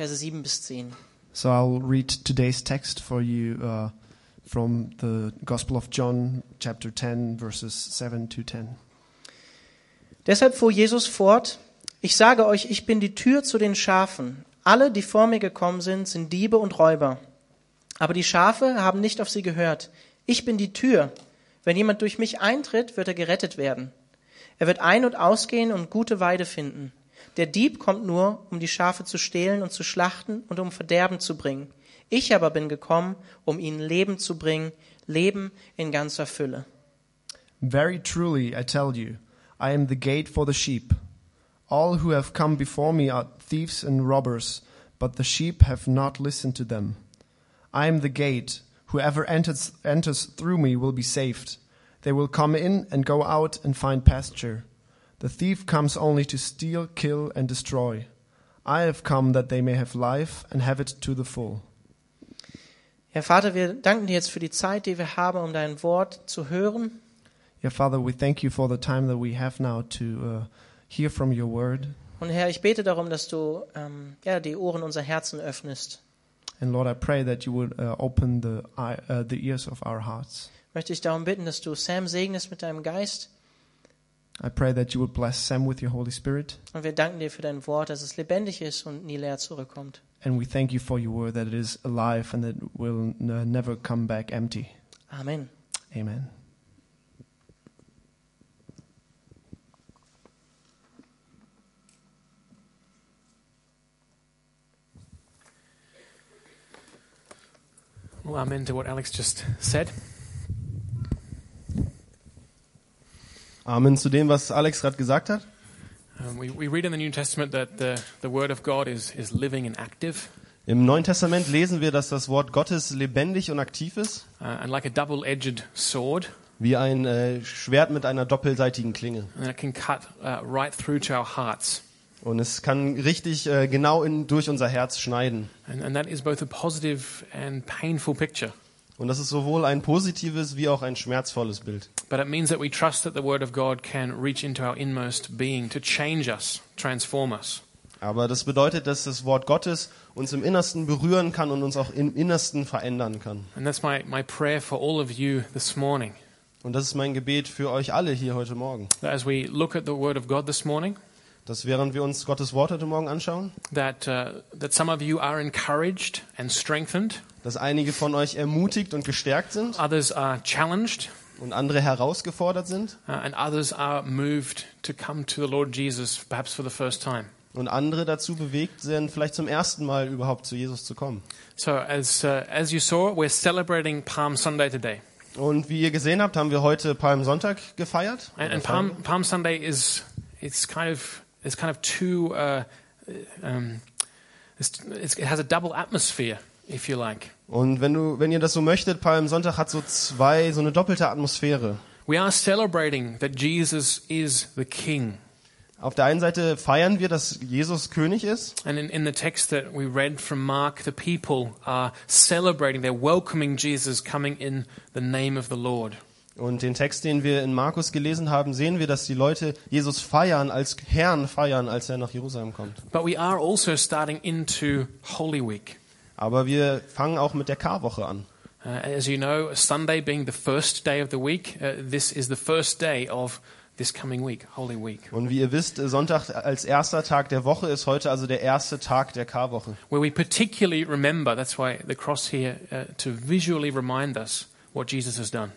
Verse 7 bis 10. So I'll read today's text for you uh, from the Gospel of John, chapter 10, verses 7 to 10. Deshalb fuhr Jesus fort, ich sage euch, ich bin die Tür zu den Schafen. Alle, die vor mir gekommen sind, sind Diebe und Räuber. Aber die Schafe haben nicht auf sie gehört. Ich bin die Tür. Wenn jemand durch mich eintritt, wird er gerettet werden. Er wird ein- und ausgehen und gute Weide finden. Der Dieb kommt nur, um die Schafe zu stehlen und zu schlachten und um Verderben zu bringen. Ich aber bin gekommen, um ihnen Leben zu bringen, Leben in ganzer Fülle. Very truly, I tell you, I am the gate for the sheep. All who have come before me are thieves and robbers, but the sheep have not listened to them. I am the gate. Whoever enters, enters through me will be saved. They will come in and go out and find pasture. The thief comes only to steal, kill, and destroy. I have come that they may have life and have it to the full. Herr Vater, wir danken dir jetzt für die Zeit, die wir haben, um dein Wort zu hören. Yeah, Father, we thank you for the time that we have now to uh, hear from your word. Und Herr, ich bete darum, dass du ähm, ja, die Ohren unserer Herzen öffnest. And Lord, I pray that you would uh, open the, uh, the ears of our hearts. Möchte ich darum bitten, dass du Sam segnest mit deinem Geist. I pray that you would bless Sam with your Holy Spirit. Und wir danken dir für dein Wort, dass es lebendig ist er, und nie leer zurückkommt. And we thank you for your word that it is alive and that it will never come back empty. Amen. Amen. Well, amen to what Alex just said. Amen zu dem, was Alex gerade gesagt hat. We, we read in the New Testament that the, the Word of God is, is living and active. Im Neuen Testament lesen wir, dass das Wort Gottes lebendig und aktiv ist, uh, and like a double edged sword, wie ein äh, Schwert mit einer doppelseitigen Klinge. and it can cut uh, right through to our hearts. Und es kann richtig äh, genau in, durch unser Herz schneiden. And, and that is both a positive and painful picture. Und das ist sowohl ein positives wie auch ein schmerzvolles Bild. But it means that we trust that the Word of God can reach into our inmost being to change us, transform us. Aber das bedeutet, dass das Wort Gottes uns im Innersten berühren kann und uns auch im Innersten verändern kann. And that's my, my prayer for all of you this morning. Und das ist mein Gebet für euch alle hier heute Morgen. That as we look at the Word of God this morning, Dass während wir uns Gottes Wort heute Morgen anschauen, that, uh, that some of you are encouraged and strengthened, dass einige von euch ermutigt und gestärkt sind others are challenged, und andere herausgefordert sind uh, and others are moved to come to the Lord Jesus, perhaps for the first time. und andere dazu bewegt sind, vielleicht zum ersten Mal überhaupt zu Jesus zu kommen. So, as, uh, as you saw, we're celebrating Palm Sunday today. Und wie ihr gesehen habt, haben wir heute Palmsonntag gefeiert. And, and. Palm, Palm Sunday is it's kind of it's kind of two uh, um, it's, it has a double atmosphere, if you like. Und wenn du, wenn ihr das so möchtet, Palmsonntag hat so zwei, so eine doppelte Atmosphäre. We are celebrating that Jesus is the King. Auf der einen Seite feiern wir, dass Jesus König ist. And in, in the text that we read from Mark, the people are celebrating, they're welcoming Jesus coming in the name of the Lord. Und den Text, den wir in Markus gelesen haben, sehen wir, dass die Leute Jesus feiern, als Herrn feiern, als er nach Jerusalem kommt. But we are also starting into Holy Week. Aber wir fangen auch mit der Karwoche an. Uh, as you know, Sunday being the first day of the week, uh, this is the first day of this coming week, Holy Week, Und wie ihr wisst, Sonntag als erster Tag der Woche ist heute also der erste Tag der Karwoche. where we particularly remember, that's why the cross here, uh, to visually remind us what Jesus has done.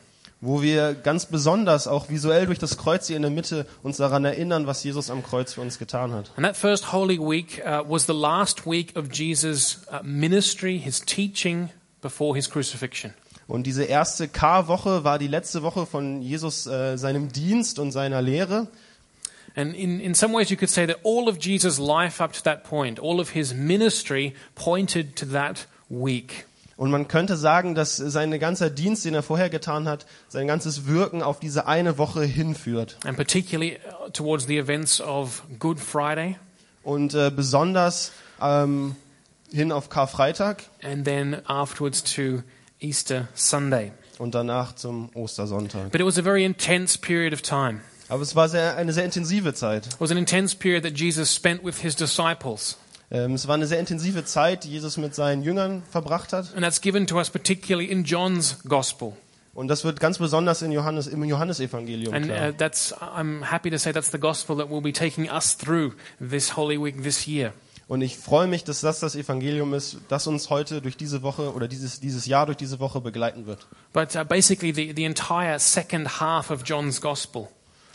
Wo wir ganz besonders auch visuell durch das Kreuz hier in der Mitte uns daran erinnern, was Jesus am Kreuz für uns getan hat. And that first Holy Week uh, was the last week of Jesus' uh, ministry, his teaching before his crucifixion. Und diese erste Karwoche war die letzte Woche von Jesus, äh, seinem Dienst und seiner Lehre. And in, in some ways, you could say that all of Jesus' life up to that point, all of his ministry pointed to that week. Und man könnte sagen, dass sein ganzer Dienst, den er vorher getan hat, sein ganzes Wirken auf diese eine Woche hinführt. And particularly uh, towards the events of Good Friday Und äh, besonders ähm, hin auf Karfreitag and then afterwards to Easter Sunday. und danach zum Ostersonntag. But it was a very intense period of time. Aber es war sehr, eine sehr intensive Zeit. It was an intense period that Jesus spent with his disciples. Ähm, es war eine sehr intensive Zeit, die Jesus mit seinen Jüngern verbracht hat. And that's given to us particularly in John's Gospel. Und das wird ganz besonders in Johannes, im Johannesevangelium And klar. uh, that's, I'm happy to say that's the gospel that will be taking us through this Holy Week this year. Und ich freue mich, dass das das Evangelium ist, das uns heute durch diese Woche oder dieses, dieses Jahr durch diese Woche begleiten wird. But uh, basically, the, the entire second half of John's gospel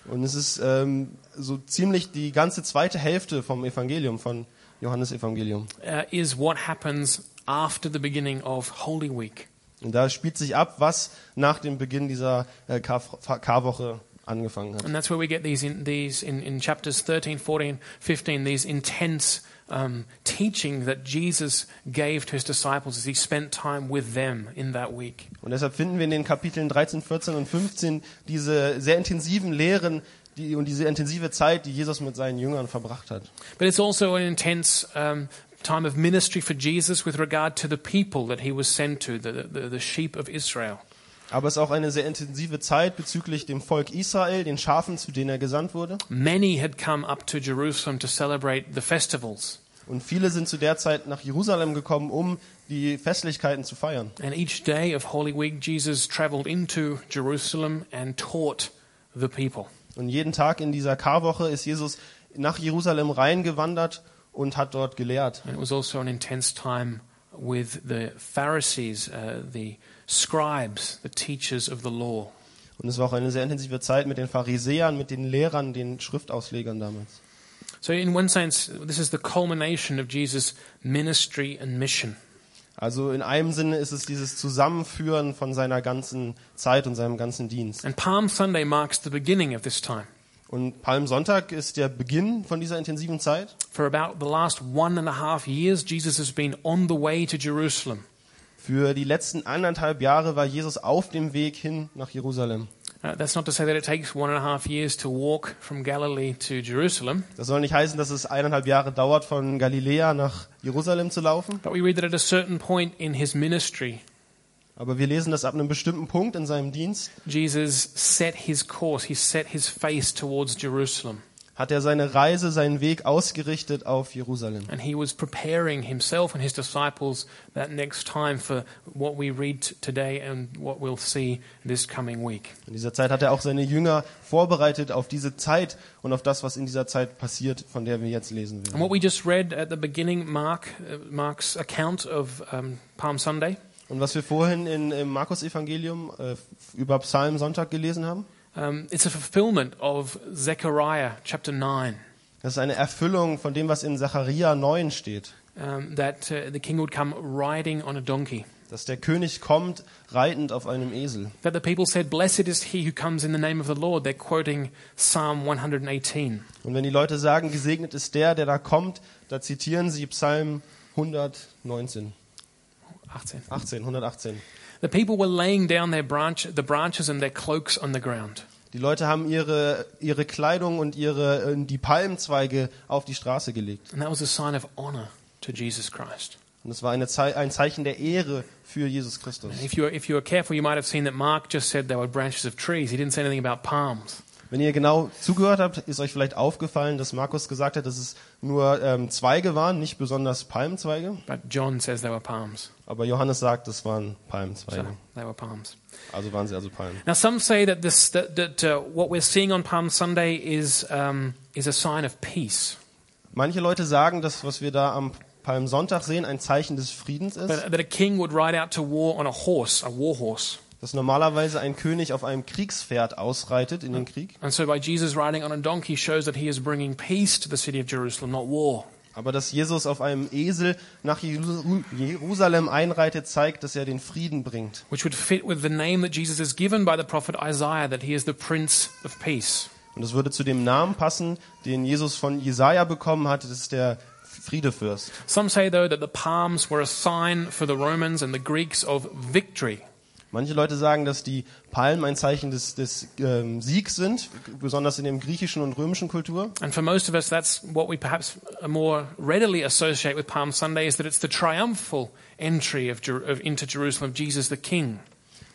Und es ist ähm, so ziemlich die ganze zweite Hälfte vom Evangelium, von Johannes Evangelium. uh, is what happens after the beginning of Holy Week. Und da spielt sich ab, was nach dem Beginn dieser äh, Kar- Karwoche angefangen hat. And that's where we get these in, these in, in chapters 13, 14, 15, these intense um, teaching that Jesus gave to his disciples as he spent time with them in that week. Und deshalb finden wir in den Kapiteln 13, 14 und 15 diese sehr intensiven Lehren die, und diese intensive Zeit, die Jesus mit seinen Jüngern verbracht hat. But it's also an intense um, time of ministry for Jesus with regard to the people that he was sent to, the, the, the sheep of Israel. Aber es ist auch eine sehr intensive Zeit bezüglich dem Volk Israel, den Schafen, zu denen er gesandt wurde. Many had come up to Jerusalem to celebrate the festivals. Und viele sind zu der Zeit nach Jerusalem gekommen, um die Festlichkeiten zu feiern. And each day of Holy Week, Jesus traveled into Jerusalem and taught the people. Und jeden Tag in dieser Karwoche ist Jesus nach Jerusalem reingewandert und hat dort gelehrt. And it was also an intense time with the Pharisees, uh, the scribes, the teachers of the law. Und es war auch eine sehr intensive Zeit mit den Pharisäern, mit den Lehrern, den Schriftauslegern damals. So, in one sense, this is the culmination of Jesus' ministry and mission. Also in einem Sinne ist es dieses Zusammenführen von seiner ganzen Zeit und seinem ganzen Dienst. And Palm Sunday marks the beginning of this time. Und Palmsonntag ist der Beginn von dieser intensiven Zeit. For about the last one and a half years, Jesus has been on the way to Jerusalem. Für die letzten anderthalb Jahre war Jesus auf dem Weg hin nach Jerusalem. That's not to say that it takes one and a half years to walk from Galilee to Jerusalem, Das soll nicht heißen, dass es eineinhalb Jahre dauert, von Galiläa nach Jerusalem zu laufen. but we read that at a certain point in his ministry, Aber wir lesen, dass ab einem bestimmten Punkt in seinem Dienst Jesus set his course, he set his face towards Jerusalem. Hat er seine Reise, seinen Weg ausgerichtet auf Jerusalem. And he was preparing himself and his disciples that next time for what we read today and what we'll see this coming week. In dieser Zeit hat er auch seine Jünger vorbereitet auf diese Zeit und auf das, was in dieser Zeit passiert, von der wir jetzt lesen And werden. what we just read at the beginning, Mark, uh, Mark's account of um, Palm Sunday, Und was wir vorhin in, im Markus-Evangelium äh, über Psalmsonntag gelesen haben, um, it's a fulfillment of Zechariah chapter 9. das ist eine Erfüllung von dem, was in Zachariah 9 steht. Um, that uh, the king would come riding on a donkey. Dass der König kommt, reitend auf einem Esel. That the people said, Blessed is he who comes in the name of the Lord. They're quoting Psalm 118. Und wenn die Leute sagen, gesegnet ist der, der da kommt, da zitieren sie Psalm 119, 18. 18, 118. The people were laying down their branch, the branches and their cloaks on the ground. Die Leute haben ihre, ihre Kleidung und ihre, äh, die Palmzweige auf die Straße gelegt. And that was a sign of honor to Jesus Christ. Und es war eine Zei ein Zeichen der Ehre für Jesus Christus. And if you were, if you were careful, you might have seen that Mark just said they were branches of trees. He didn't say anything about palms. Wenn ihr genau zugehört habt, ist euch vielleicht aufgefallen, dass Markus gesagt hat, dass es nur ähm, Zweige waren, nicht besonders Palmzweige. But John says they were palms. Aber Johannes sagt, es waren So Palmzweige. they were palms. Also waren sie also Palmen. Now, some say that, this, that, that uh, what we're seeing on Palm Sunday is, um, is a sign of peace. Manche Leute sagen, dass was wir da am Palmsonntag sehen, ein Zeichen des Friedens ist. That, that a king would ride out to war on a horse, a war horse. Dass normalerweise ein König auf einem Kriegspferd ausreitet in den Krieg. And so by Jesus riding on a donkey shows that he is bringing peace to the city of Jerusalem, not war. Aber dass Jesus auf einem Esel nach Jeru- Jerusalem einreitet, zeigt, dass er den Frieden bringt. Which would fit with the name that Jesus is given by the prophet Isaiah, that he is the Prince of Peace. Und es würde zu dem Namen passen, den Jesus von Jesaja bekommen hat. Das ist der Friedefürst. Some say, though, that the palms were a sign for the Romans and the Greeks of victory. Manche Leute sagen, dass die Palmen ein Zeichen des, des ähm, Siegs sind, besonders in der griechischen und römischen Kultur. And for most of us, that's what we perhaps more readily associate with Palm Sunday is that it's the triumphal entry of, of, into Jerusalem of Jesus the King.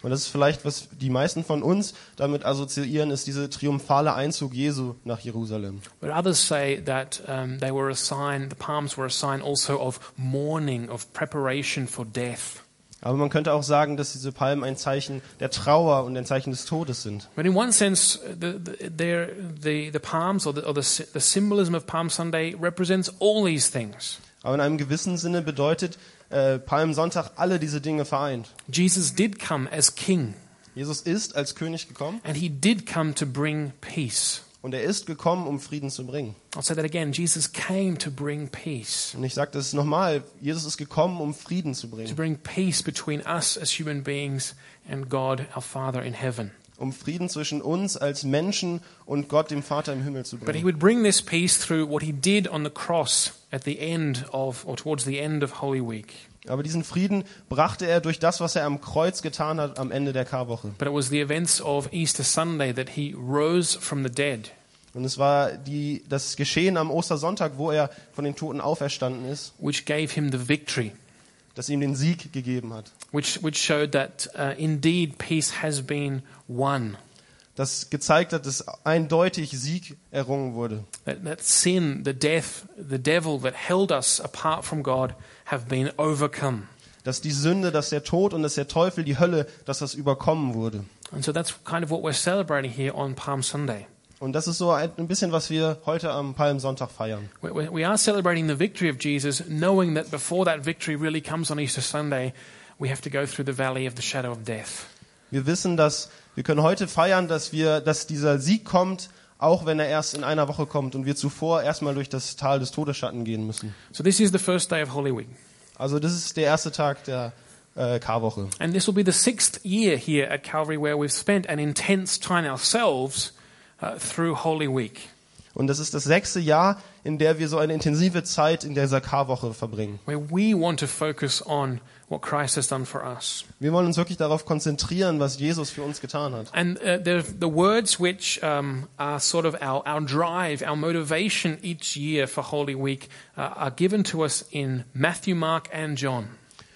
Und das ist vielleicht, was die meisten von uns damit assoziieren, ist dieser triumphale Einzug Jesu nach Jerusalem. But others say that um, they were a sign, the palms were a sign also of mourning, of preparation for death. Aber man könnte auch sagen, dass diese Palmen ein Zeichen der Trauer und ein Zeichen des Todes sind. But in one sense, the, the, the, the palms or, the, or the symbolism of Palm Sunday represents all these things. Aber in einem gewissen Sinne bedeutet äh, Palmsonntag alle diese Dinge vereint. Jesus did come as king, Jesus ist als König gekommen and he did come to bring peace. Und er ist gekommen, um Frieden zu bringen. I'll say that again. Jesus came to bring peace, Und ich sage das nochmal, Jesus ist gekommen, um Frieden zu to bringen. bring peace between us as human beings and God, our Father in heaven. Um Frieden zwischen uns als Menschen und Gott, dem Vater im Himmel zu But he bringen. would bring this peace through what he did on the cross at the end of, or towards the end of Holy Week. Aber diesen Frieden brachte er durch das, was er am Kreuz getan hat am Ende der Karwoche. But it was the events of Easter Sunday that he rose from the dead. Und es war die, das Geschehen am Ostersonntag, wo er von den Toten auferstanden ist, which gave him the victory, das ihm den Sieg gegeben hat. which, which showed that uh, indeed peace has been won. Das gezeigt hat, dass eindeutig Sieg errungen wurde. That, that sin, the death, the devil that held us apart from God have been overcome. Dass die Sünde, dass der Tod und dass der Teufel, die Hölle, dass das überkommen wurde. And so that's kind of what we're celebrating here on Palm Sunday. Und das ist so ein bisschen, was wir heute am Palmsonntag feiern. We are celebrating the victory of Jesus, knowing that before that victory really comes on Easter Sunday, we have to go through the valley of the shadow of death. Wir wissen, dass wir können heute feiern, dass wir, dass dieser Sieg kommt, auch wenn er erst in einer Woche kommt und wir zuvor erstmal durch das Tal des Todesschatten gehen müssen. So this is the first day of Holy Week. Also das ist der erste Tag der äh, Karwoche. And this will be the sixth year here at Calvary where we've spent an intense time ourselves uh, through Holy Week, Und das ist das sechste Jahr, in der wir so eine intensive Zeit in dieser Karwoche verbringen. where we want to focus on what Christ has done for us. Wir wollen uns wirklich darauf konzentrieren, was Jesus für uns getan hat. And uh, the, the words which um, are sort of our, our drive, our motivation each year for Holy Week uh, are given to us in Matthew, Mark, and John.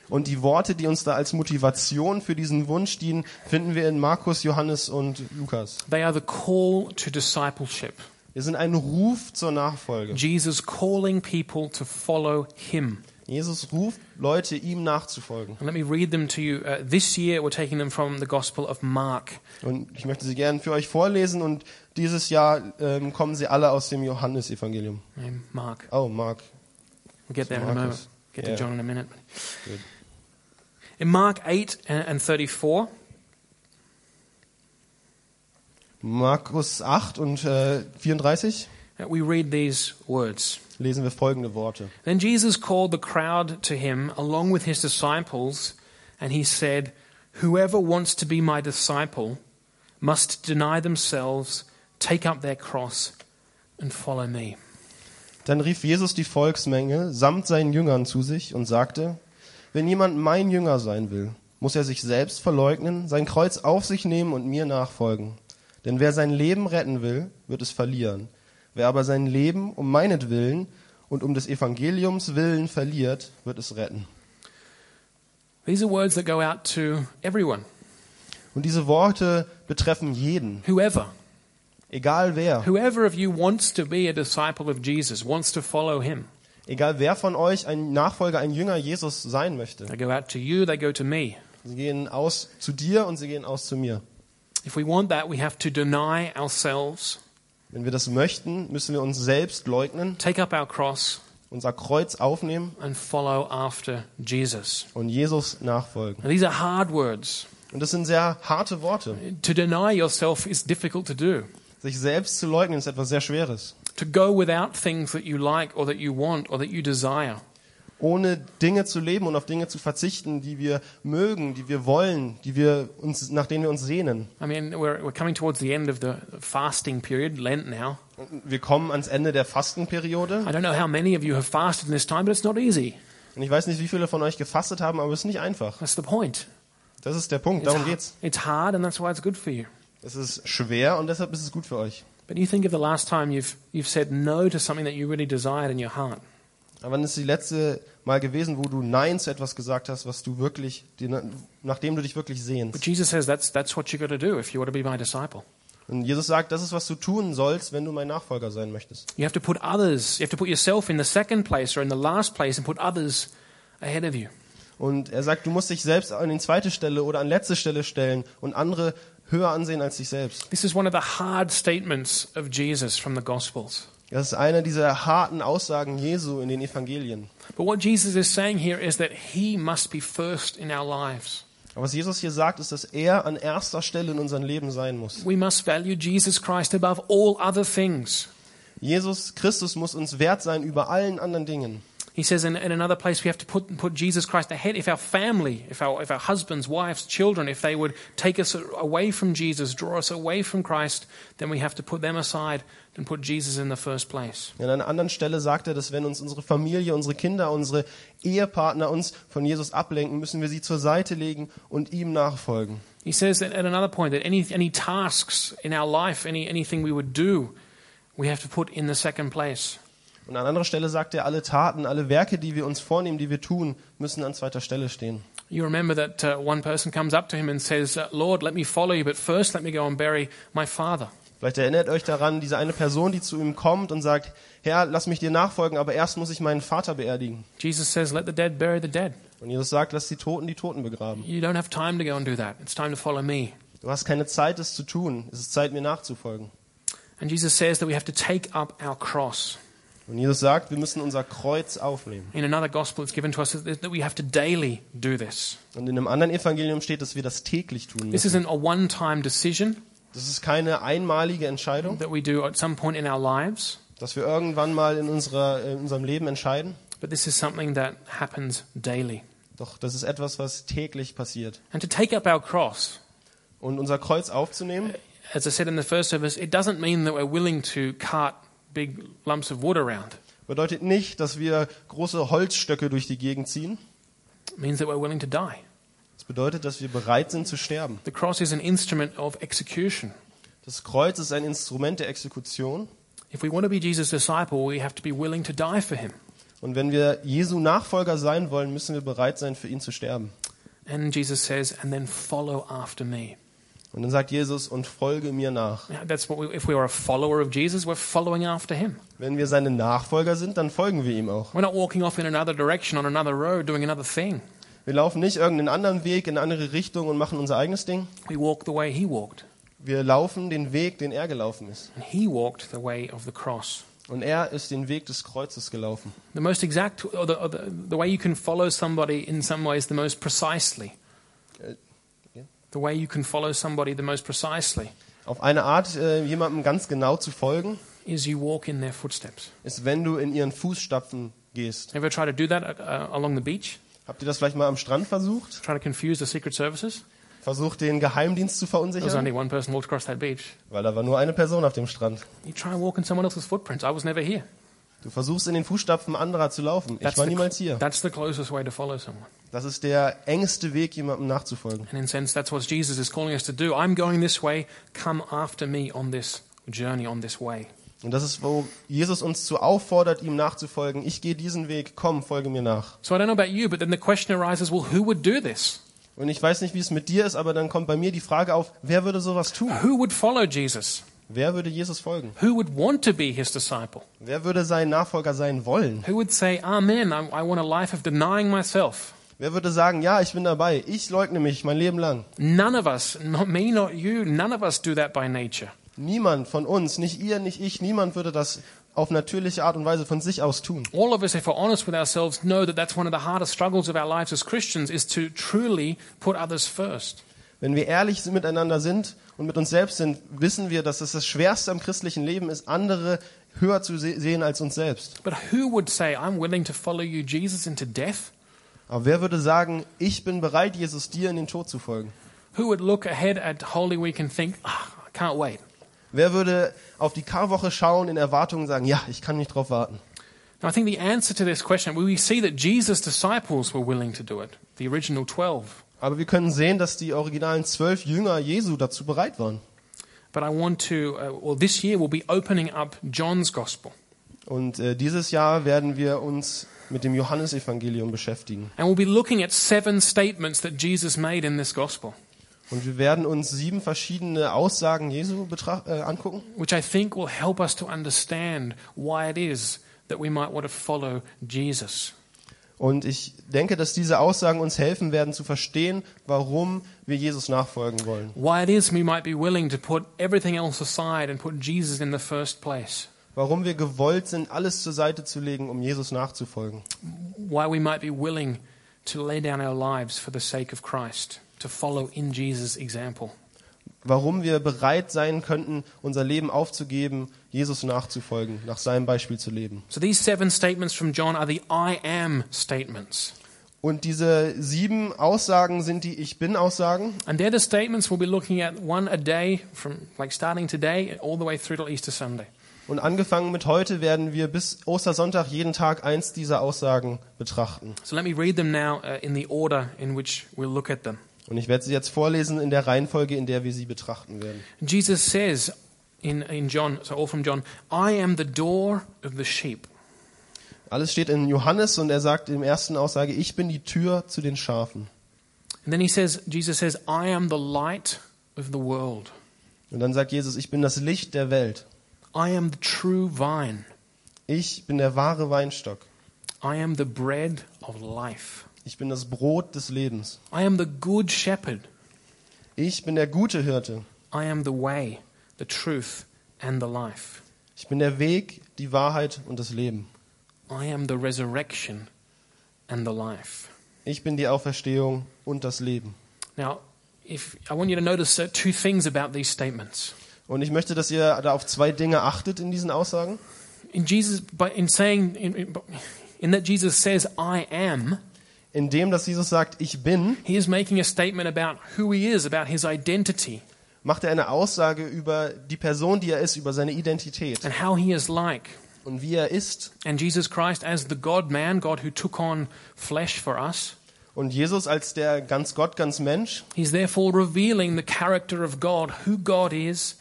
Und die Worte, die uns da als Motivation für diesen Wunsch dienen, finden wir in Markus, Johannes und Lukas. They are the call to discipleship. Wir sind ein Ruf zur Nachfolge. Jesus calling people to follow him. Jesus ruft Leute, ihm nachzufolgen. Let me read them to you. Uh, this year we're taking them from the Gospel of Mark. Und ich möchte sie gerne für euch vorlesen und dieses Jahr ähm, kommen sie alle aus dem Johannesevangelium. Mark. Oh, Mark. We'll get there in a moment. Get to Yeah. John in a minute. Good. In Mark 8 and and 34, Markus 8 und äh, 34 uh, we read these words. Lesen wir folgende Worte. Then Jesus called the crowd to him along with his disciples, and he said, Whoever wants to be my disciple must deny themselves, take up their cross, and follow me. Dann rief Jesus die Volksmenge samt seinen Jüngern zu sich und sagte, wenn jemand mein Jünger sein will, muss er sich selbst verleugnen, sein Kreuz auf sich nehmen und mir nachfolgen. Denn wer sein Leben retten will, wird es verlieren. Wer aber sein Leben um meinetwillen und um des Evangeliums willen verliert, wird es retten. These are words that go out to everyone, Und diese Worte betreffen jeden, whoever. egal wer, Whoever of you wants to be a disciple of Jesus, wants to follow him. egal wer von euch ein Nachfolger, ein Jünger Jesus sein möchte. They go out to you, they go to me. Sie gehen aus zu dir und sie gehen aus zu mir. If we want that, we have to deny ourselves, Wenn wir das möchten, müssen wir uns selbst leugnen, take up our cross, unser Kreuz aufnehmen and follow after Jesus. und Jesus nachfolgen. Now, these are hard words. Und das sind sehr harte Worte. To deny yourself is difficult to do. Sich selbst zu leugnen ist etwas sehr Schweres. To go without things that you like or that you want or that you desire. Ohne Dinge zu leben und auf Dinge zu verzichten, die wir mögen, die wir wollen, die wir uns, nach denen wir uns sehnen. I mean, we're, we're coming towards the end of the fasting period, Lent now. Und Wir kommen ans Ende der Fastenperiode. I don't know how many of you have fasted in this time, but it's not easy. Und ich weiß nicht, wie viele von euch gefastet haben, aber es ist nicht einfach. That's the point. Das ist der Punkt, It's, darum ha- geht's. it's hard, and that's why it's good for you. Es ist schwer und deshalb ist es gut für euch. But you think of the last time you've, you've said no to something that you really desired in your heart. Aber wann ist die letzte mal gewesen, wo du Nein zu etwas gesagt hast, was du wirklich, nachdem du dich wirklich But sehnst? Jesus says that's, that's what you got to do if you want to be my disciple. Und Jesus sagt, das ist, was du tun sollst, wenn du mein Nachfolger sein möchtest. You have to put others, you have to put yourself in the second place or in the last place and put others ahead of you. Und er sagt, du musst dich selbst an die zweite Stelle oder an letzte Stelle stellen und andere höher ansehen als dich selbst. This is one of the hard statements of Jesus from the Gospels. Das ist eine dieser harten Aussagen Jesu in den Evangelien. But what Jesus is saying here is that he must be first in our lives. Aber was Jesus hier sagt, ist, dass er an erster Stelle in unserem Leben sein muss. We must value Jesus Christ above all other things. Jesus Christus muss uns wert sein über allen anderen Dingen. He says in, in another place we have to put, put Jesus Christ ahead. If our family, if our, if our husbands, wives, children, if they would take us away from Jesus, draw us away from Christ, then we have to put them aside and put Jesus in the first place. An einer anderen Stelle sagt er, dass wenn uns unsere Familie, unsere Kinder, unsere Ehepartner uns von Jesus ablenken, müssen wir sie zur Seite legen und ihm nachfolgen. He says that at another point that any, any tasks in our life, any, anything we would do, we have to put in the second place. Und an anderer Stelle sagt er, alle Taten, alle Werke, die wir uns vornehmen, die wir tun, müssen an zweiter Stelle stehen. You remember that uh, one person comes up to him and says, Lord, let me follow you, but first let me go and bury my father. Vielleicht erinnert euch daran, diese eine Person, die zu ihm kommt und sagt, Herr, lass mich dir nachfolgen, aber erst muss ich meinen Vater beerdigen. Jesus says, Let the dead bury the dead. Und Jesus sagt, lass die Toten die Toten begraben. You don't have time to go and do that. It's time to follow me. Du hast keine Zeit, es zu tun. Es ist Zeit, mir nachzufolgen. And Jesus says that we have to take up our cross. Und Jesus sagt, wir müssen unser Kreuz aufnehmen. In another gospel, it's given to us that we have to daily do this. Und in einem anderen Evangelium steht, dass wir das täglich tun This müssen. isn't a one time decision Das ist keine einmalige Entscheidung, that we do at some point in our lives, dass wir irgendwann mal in, unserer, in unserem Leben entscheiden. but this is something that happens daily. Doch das ist etwas, was täglich passiert. And to take up our cross, Und unser Kreuz aufzunehmen, as I said in the first service, it doesn't mean that we're willing to cart big lumps of wood around. bedeutet nicht, dass wir große Holzstöcke durch die Gegend ziehen. It means that we're willing to die. Bedeutet, dass wir bereit sind zu sterben. The cross is an instrument of execution. Das Kreuz ist ein Instrument der Exekution. If we want to be Jesus' disciple, we have to be willing to die for him. Und wenn wir Jesu Nachfolger sein wollen, müssen wir bereit sein, für ihn zu sterben. And Jesus says, and then follow after me. Und dann sagt Jesus, und folge mir nach. That's what we, if we are a follower of Jesus, we're following after him. Wenn wir seine Nachfolger sind, dann folgen wir ihm auch. We're not walking off in another direction on another road doing another thing. Wir laufen nicht irgendeinen anderen Weg in eine andere Richtung und machen unser eigenes Ding. We walk the way he walked. Wir laufen den Weg, den er gelaufen ist. And he walked the way of the cross. Und er ist den Weg des Kreuzes gelaufen. The most exact, or the, or the, the way you can follow somebody in some ways the most precisely. Uh, yeah. The way you can follow somebody the most precisely Auf eine Art, äh, jemandem ganz genau zu folgen, is you walk in their footsteps. ist, wenn du in ihren Fußstapfen gehst. Ever try to do that uh, along the beach? Habt ihr das vielleicht mal am Strand versucht? Try to confuse the secret services? Versucht, den Geheimdienst zu There was verunsichern? only one person walked across that beach. Weil da war nur eine Person auf dem Strand. You try and walk in someone else's footprints. I was never here. Du versuchst, in den Fußstapfen anderer zu laufen. Ich war niemals hier. that's the closest way to follow someone. Das ist der engste Weg, jemandem nachzufolgen. And in a sense, that's what Jesus is calling us to do. I'm going this way. Come after me on this journey, on this way. Und das ist, wo Jesus uns zu auffordert, ihm nachzufolgen. Ich gehe diesen Weg, komm, folge mir nach. So I don't know about you, but then the question arises well, who would do this? Und ich weiß nicht, wie es mit dir ist, aber dann kommt bei mir die Frage auf, wer würde sowas tun? Who would follow Jesus? Wer würde Jesus folgen? Who would want to be his disciple? Wer würde sein Nachfolger sein wollen? Who would say, Amen, I, I want a life of denying myself? Wer würde sagen, ja, ich bin dabei, ich leugne mich mein Leben lang? None of us, not me, not you, none of us do that by nature. Niemand von uns, nicht ihr, nicht ich, niemand würde das auf natürliche Art und Weise von sich aus tun. All of us, if we're honest with ourselves, know that that's one of the hardest struggles of our lives as Christians is to truly put others first. Wenn wir ehrlich miteinander sind und mit uns selbst sind, wissen wir, dass es das Schwerste am christlichen Leben ist, andere höher zu se- sehen als uns selbst. But who would say, I'm willing to follow you, Jesus, into death? Aber wer würde sagen, ich bin bereit, Jesus, dir in den Tod zu folgen? Who would look ahead at Holy Week and think, ah, I can't wait? Wer würde auf die Karwoche schauen in Erwartung und sagen, ja, ich kann nicht drauf warten? Now, I think the answer to this question, we see that Jesus' disciples were willing to do it, the original 12. Aber wir können sehen, dass die originalen zwölf Jünger Jesu dazu bereit waren. But I want to, uh, well, this year we'll be opening up John's Gospel. Und äh, dieses Jahr werden wir uns mit dem Johannesevangelium beschäftigen. And we'll be looking at seven statements that Jesus made in this gospel, Und wir werden uns sieben verschiedene Aussagen Jesu äh, angucken, which I think will help us to understand why it is that we might want to follow Jesus. Und ich denke, dass diese Aussagen uns helfen werden zu verstehen, warum wir Jesus nachfolgen wollen. Why it is we might be willing to put everything else aside and put Jesus in the first place. Warum wir gewollt sind, alles zur Seite zu legen, um Jesus nachzufolgen. Why we might be willing to lay down our lives for the sake of Christ, to follow in Jesus' example. Warum wir bereit sein könnten, unser Leben aufzugeben, Jesus nachzufolgen, nach seinem Beispiel zu leben. So these seven statements from John are the I am statements. Und diese sieben Aussagen sind die Ich Bin-Aussagen. And they're the statements we'll be looking at one a day from like starting today all the way through till Easter Sunday. Und angefangen mit heute werden wir bis Ostersonntag jeden Tag eins dieser Aussagen betrachten. So let me read them now uh, in the order in which we'll look at them. Und ich werde sie jetzt vorlesen in der Reihenfolge, in der wir sie betrachten werden. Jesus says in, in John, so all from John, I am the door of the sheep. Alles steht in Johannes und er sagt im ersten Aussage, ich bin die Tür zu den Schafen. And then he says, Jesus says, I am the light of the world. Und dann sagt Jesus, ich bin das Licht der Welt. I am the true vine. Ich bin der wahre Weinstock. I am the bread of life. Ich bin das Brot des Lebens. I am the good shepherd. Ich bin der gute Hirte. I am the way, the truth, and the life. Ich bin der Weg, die Wahrheit und das Leben. I am the resurrection and the life. Ich bin die Auferstehung und das Leben. Now, if I want you to notice uh, two things about these statements. Und ich möchte, dass ihr da auf zwei Dinge achtet in diesen Aussagen. In Jesus, in saying, in, in, in that Jesus says, "I am," Indem, dass Jesus sagt, ich bin, he is making a statement about who he is, about his identity, macht er eine Aussage über die Person, die er ist, über seine Identität and how he is like. und wie er ist. And Jesus Christ, as the God Man, God who took on flesh for us, Und Jesus als der ganz Gott, ganz Mensch, he's therefore revealing the character of God, who God is,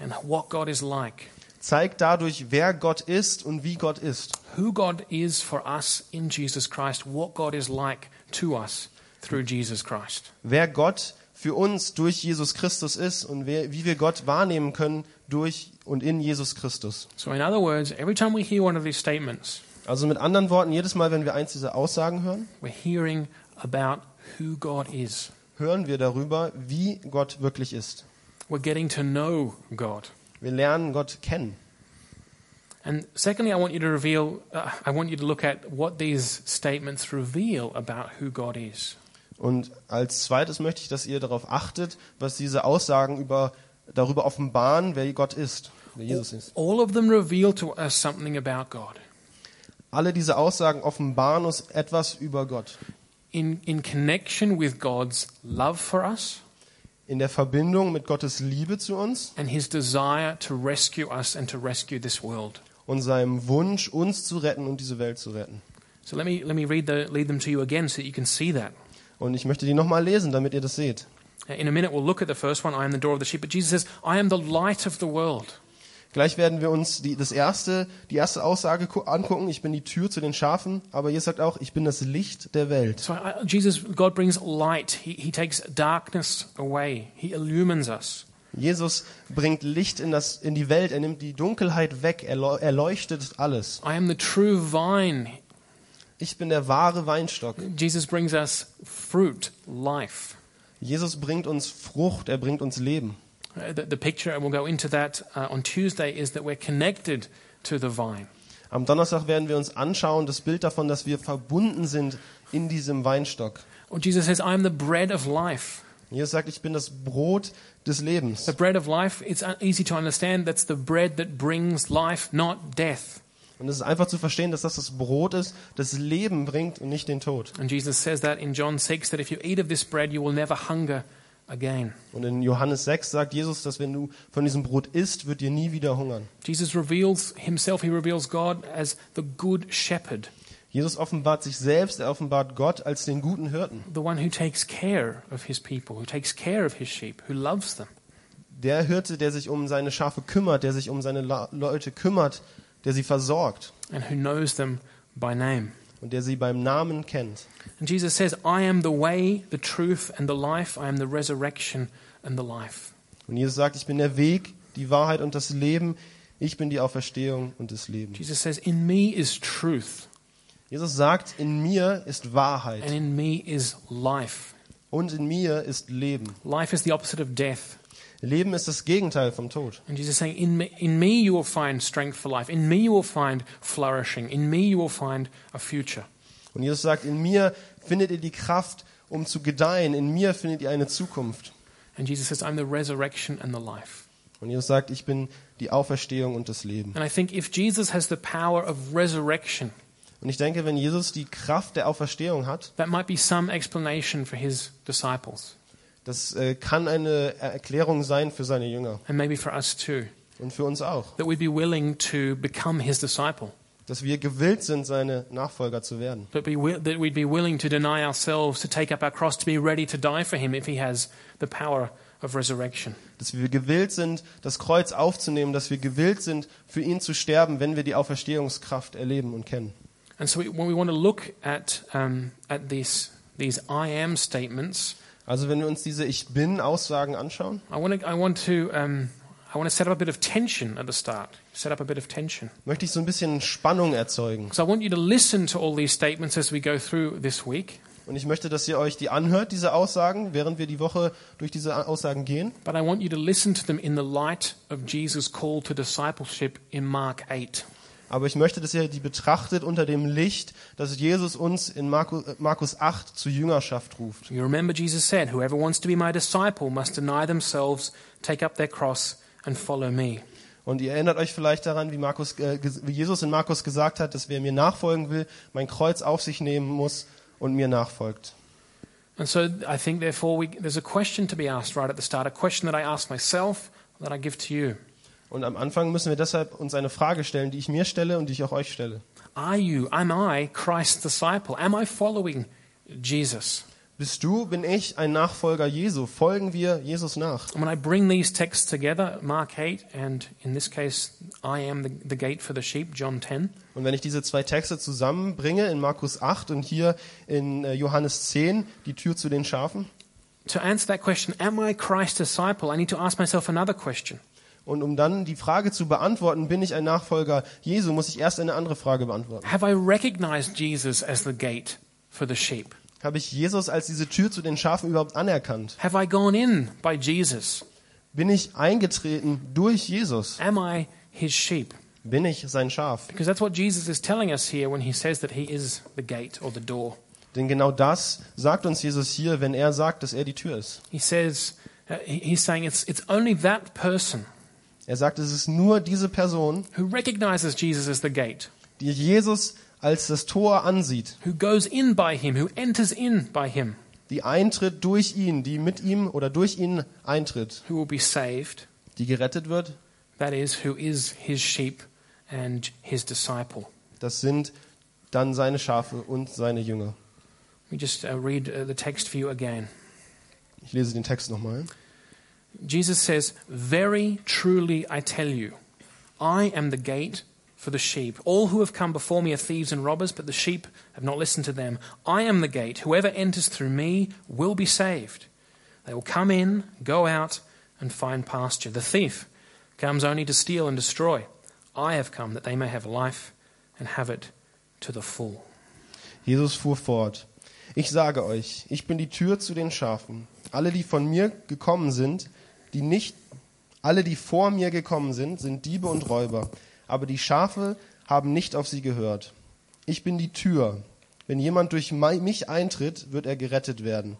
and what God is like. Zeigt dadurch, wer Gott ist und wie Gott ist. Who God is for us in Jesus Christ, what God is like to us through Jesus Christ. Wer Gott für uns durch Jesus Christus ist und wer, wie wir Gott wahrnehmen können durch und in Jesus Christus. So, in other words, every time we hear one of these statements, Also mit anderen Worten, jedes Mal, wenn wir eins dieser Aussagen hören, we're hearing about who God is. hören wir darüber, wie Gott wirklich ist. We're getting to know God. Wir lernen Gott kennen. And secondly, I want you to reveal, uh, I want you to look at what these statements reveal about who God is. Und als zweites möchte ich, dass ihr darauf achtet, was diese Aussagen über, darüber offenbaren, wer Gott ist, wer Jesus ist. All of them reveal to us something about God. Alle diese Aussagen offenbaren uns etwas über Gott. In, in connection with God's love for us In der Verbindung mit Gottes Liebe zu uns and his desire to rescue us and to rescue this world. und seinem Wunsch, uns zu retten und diese Welt zu retten. So let me, let me read, the, read them to you again so that you can see that. Und ich möchte die nochmal lesen, damit ihr das seht. In a minute, we'll look at the first one I am the door of the sheep. But Jesus says, I am the light of the world. Gleich werden wir uns die, das erste, die erste Aussage gu- angucken. Ich bin die Tür zu den Schafen, aber Jesus sagt auch, ich bin das Licht der Welt. So I, Jesus, God brings light. He, he takes darkness away. He illumines us. Jesus bringt Licht in, das, in die Welt, er nimmt die Dunkelheit weg, er, er leuchtet alles. I am the true vine. Ich bin der wahre Weinstock. Jesus brings us fruit, life. Jesus bringt uns Frucht, er bringt uns Leben. Uh, the, the picture, and we'll go into that uh, on Tuesday, is that we're connected to the vine. Am Donnerstag werden wir uns anschauen, das Bild davon, dass wir verbunden sind in diesem Weinstock. Or Jesus says, I am the bread of life. Jesus sagt, ich bin das Brot des Lebens. The bread of life, it's easy to understand. That's the bread that brings life, not death. Und es ist einfach zu verstehen, dass das das Brot ist, das Leben bringt und nicht den Tod. And Jesus says that in John 6 that if you eat of this bread, you will never hunger again. Und in Johannes 6 sagt Jesus, dass wenn du von diesem Brot isst, wird dir nie wieder hungern. Jesus reveals himself, he reveals God as the good shepherd, Jesus offenbart sich selbst, er offenbart Gott als den guten Hirten. the one who takes care of his people, who takes care of his sheep, who loves them. Der Hirte, der sich um seine Schafe kümmert, der sich um seine La Leute kümmert, der sie versorgt and who knows them by name. Und der sie beim Namen kennt. And Jesus says, I am the way, the truth, and the life. I am the resurrection and the life. Und Jesus sagt, ich bin der Weg, die Wahrheit und das Leben. Ich bin die Auferstehung und das Leben. Jesus says, In me is truth, Jesus sagt, in mir ist and Wahrheit in me is life. und in mir ist Leben. Life is the opposite of death. Leben ist das Gegenteil vom Tod. And Jesus is saying, in me, in me you will find strength for life. In me you will find flourishing. In me you will find a future. Und Jesus sagt, in mir findet ihr die Kraft, um zu gedeihen. In mir findet ihr eine Zukunft. And Jesus says, I'm the resurrection and the life. Und Jesus sagt, ich bin die Auferstehung und das Leben. And I think if Jesus has the power of resurrection, Und ich denke, wenn Jesus die Kraft der Auferstehung hat, that might be some explanation for his disciples das äh, kann eine Erklärung sein für seine Jünger and maybe for us too. und für uns auch. That we'd be willing to become his disciple. Dass wir gewillt sind, seine Nachfolger zu werden. That, wi- that we'd be willing to deny ourselves, to take up our cross, to be ready to die for him if he has the power of resurrection. Dass wir gewillt sind, das Kreuz aufzunehmen. Dass wir gewillt sind, für ihn zu sterben, wenn wir die Auferstehungskraft erleben und kennen. And so we, when we want to look at, um, at these, these I am statements, Also wenn wir uns diese Ich Bin-Aussagen anschauen, I want to, I want to, um, I want to set up a bit of tension at the start. Set up a bit of tension. möchte ich so ein bisschen Spannung erzeugen. So I want you to listen to all these statements as we go through this week. Und ich möchte, dass ihr euch die anhört, diese Aussagen, während wir die Woche durch diese Aussagen gehen. But I want you to listen to them in the light of Jesus' call to discipleship in Mark 8. Aber ich möchte, dass ihr die betrachtet unter dem Licht, dass Jesus uns in Markus, äh, Markus 8 zur Jüngerschaft ruft. You remember Jesus said, Whoever wants to be my disciple must deny themselves, take up their cross, and follow me. Und ihr erinnert euch vielleicht daran, wie, Markus, äh, wie Jesus in Markus gesagt hat, dass wer mir nachfolgen will, mein Kreuz auf sich nehmen muss und mir nachfolgt. And so I think, therefore, we, there's a question to be asked right at the start, a question that I ask myself, that I give to you. Und am Anfang müssen wir deshalb uns eine Frage stellen, die ich mir stelle und die ich auch euch stelle. Are you, am I Christ's disciple? Am I following Jesus? Bist du, bin ich ein Nachfolger Jesu? Folgen wir Jesus nach? And when I bring these texts together, Mark 8, and in this case, I am the, the gate for the sheep, John 10, Und wenn ich diese zwei Texte zusammenbringe in Markus 8 und hier in äh, Johannes 10, die Tür zu den Schafen, to answer that question, am I Christ's disciple? I need to ask myself another question. Und um dann die Frage zu beantworten, bin ich ein Nachfolger Jesu, muss ich erst eine andere Frage beantworten. Have I recognized Jesus as the gate for the sheep? Habe ich Jesus als diese Tür zu den Schafen überhaupt anerkannt? Have I gone in by Jesus? Bin ich eingetreten durch Jesus? Am I his sheep? Bin ich sein Schaf? Because that's what Jesus is telling us here when he says that he is the gate or the door. Denn genau das sagt uns Jesus hier, wenn er sagt, dass er die Tür ist. He says, uh, he- he's saying it's, it's only that person Er sagt, es ist nur diese Person, who recognizes Jesus as the gate, die Jesus als das Tor ansieht, who goes in by him, who enters in by him, die eintritt durch ihn, die mit ihm oder durch ihn eintritt, who will be saved. die gerettet wird. That is, who is his sheep and his disciple. Das sind dann seine Schafe und seine Jünger. Let me just uh, read uh, the text for you again. Ich lese den Text nochmal. Jesus says, Very truly I tell you, I am the gate for the sheep. All who have come before me are thieves and robbers, but the sheep have not listened to them. I am the gate. Whoever enters through me will be saved. They will come in, go out, and find pasture. The thief comes only to steal and destroy. I have come that they may have life and have it to the full. Jesus fuhr fort. Ich sage euch, ich bin die Tür zu den Schafen. Alle, die von mir gekommen sind, die nicht, alle, die vor mir gekommen sind, sind Diebe und Räuber. Aber die Schafe haben nicht auf sie gehört. Ich bin die Tür. Wenn jemand durch mich eintritt, wird er gerettet werden.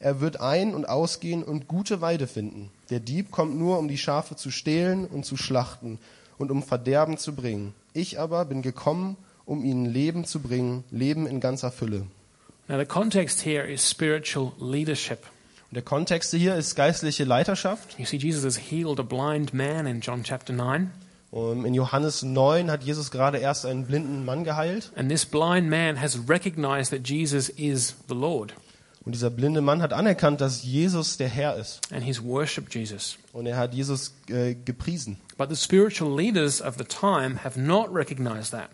Er wird ein- und ausgehen und gute Weide finden. Der Dieb kommt nur, um die Schafe zu stehlen und zu schlachten und um Verderben zu bringen. Ich aber bin gekommen, um ihnen Leben zu bringen, Leben in ganzer Fülle. Now, the context here is spiritual leadership. Und der Kontext hier ist geistliche Leiterschaft. You see, Jesus has healed a blind man in John chapter 9. Um, In Johannes 9 hat Jesus gerade erst einen blinden Mann geheilt. And this blind man has recognized that Jesus is the Lord, Und dieser blinde Mann hat anerkannt, dass Jesus der Herr ist. and he's worshipped Jesus. Und er hat Jesus äh, gepriesen. But the spiritual leaders of the time have not recognized that.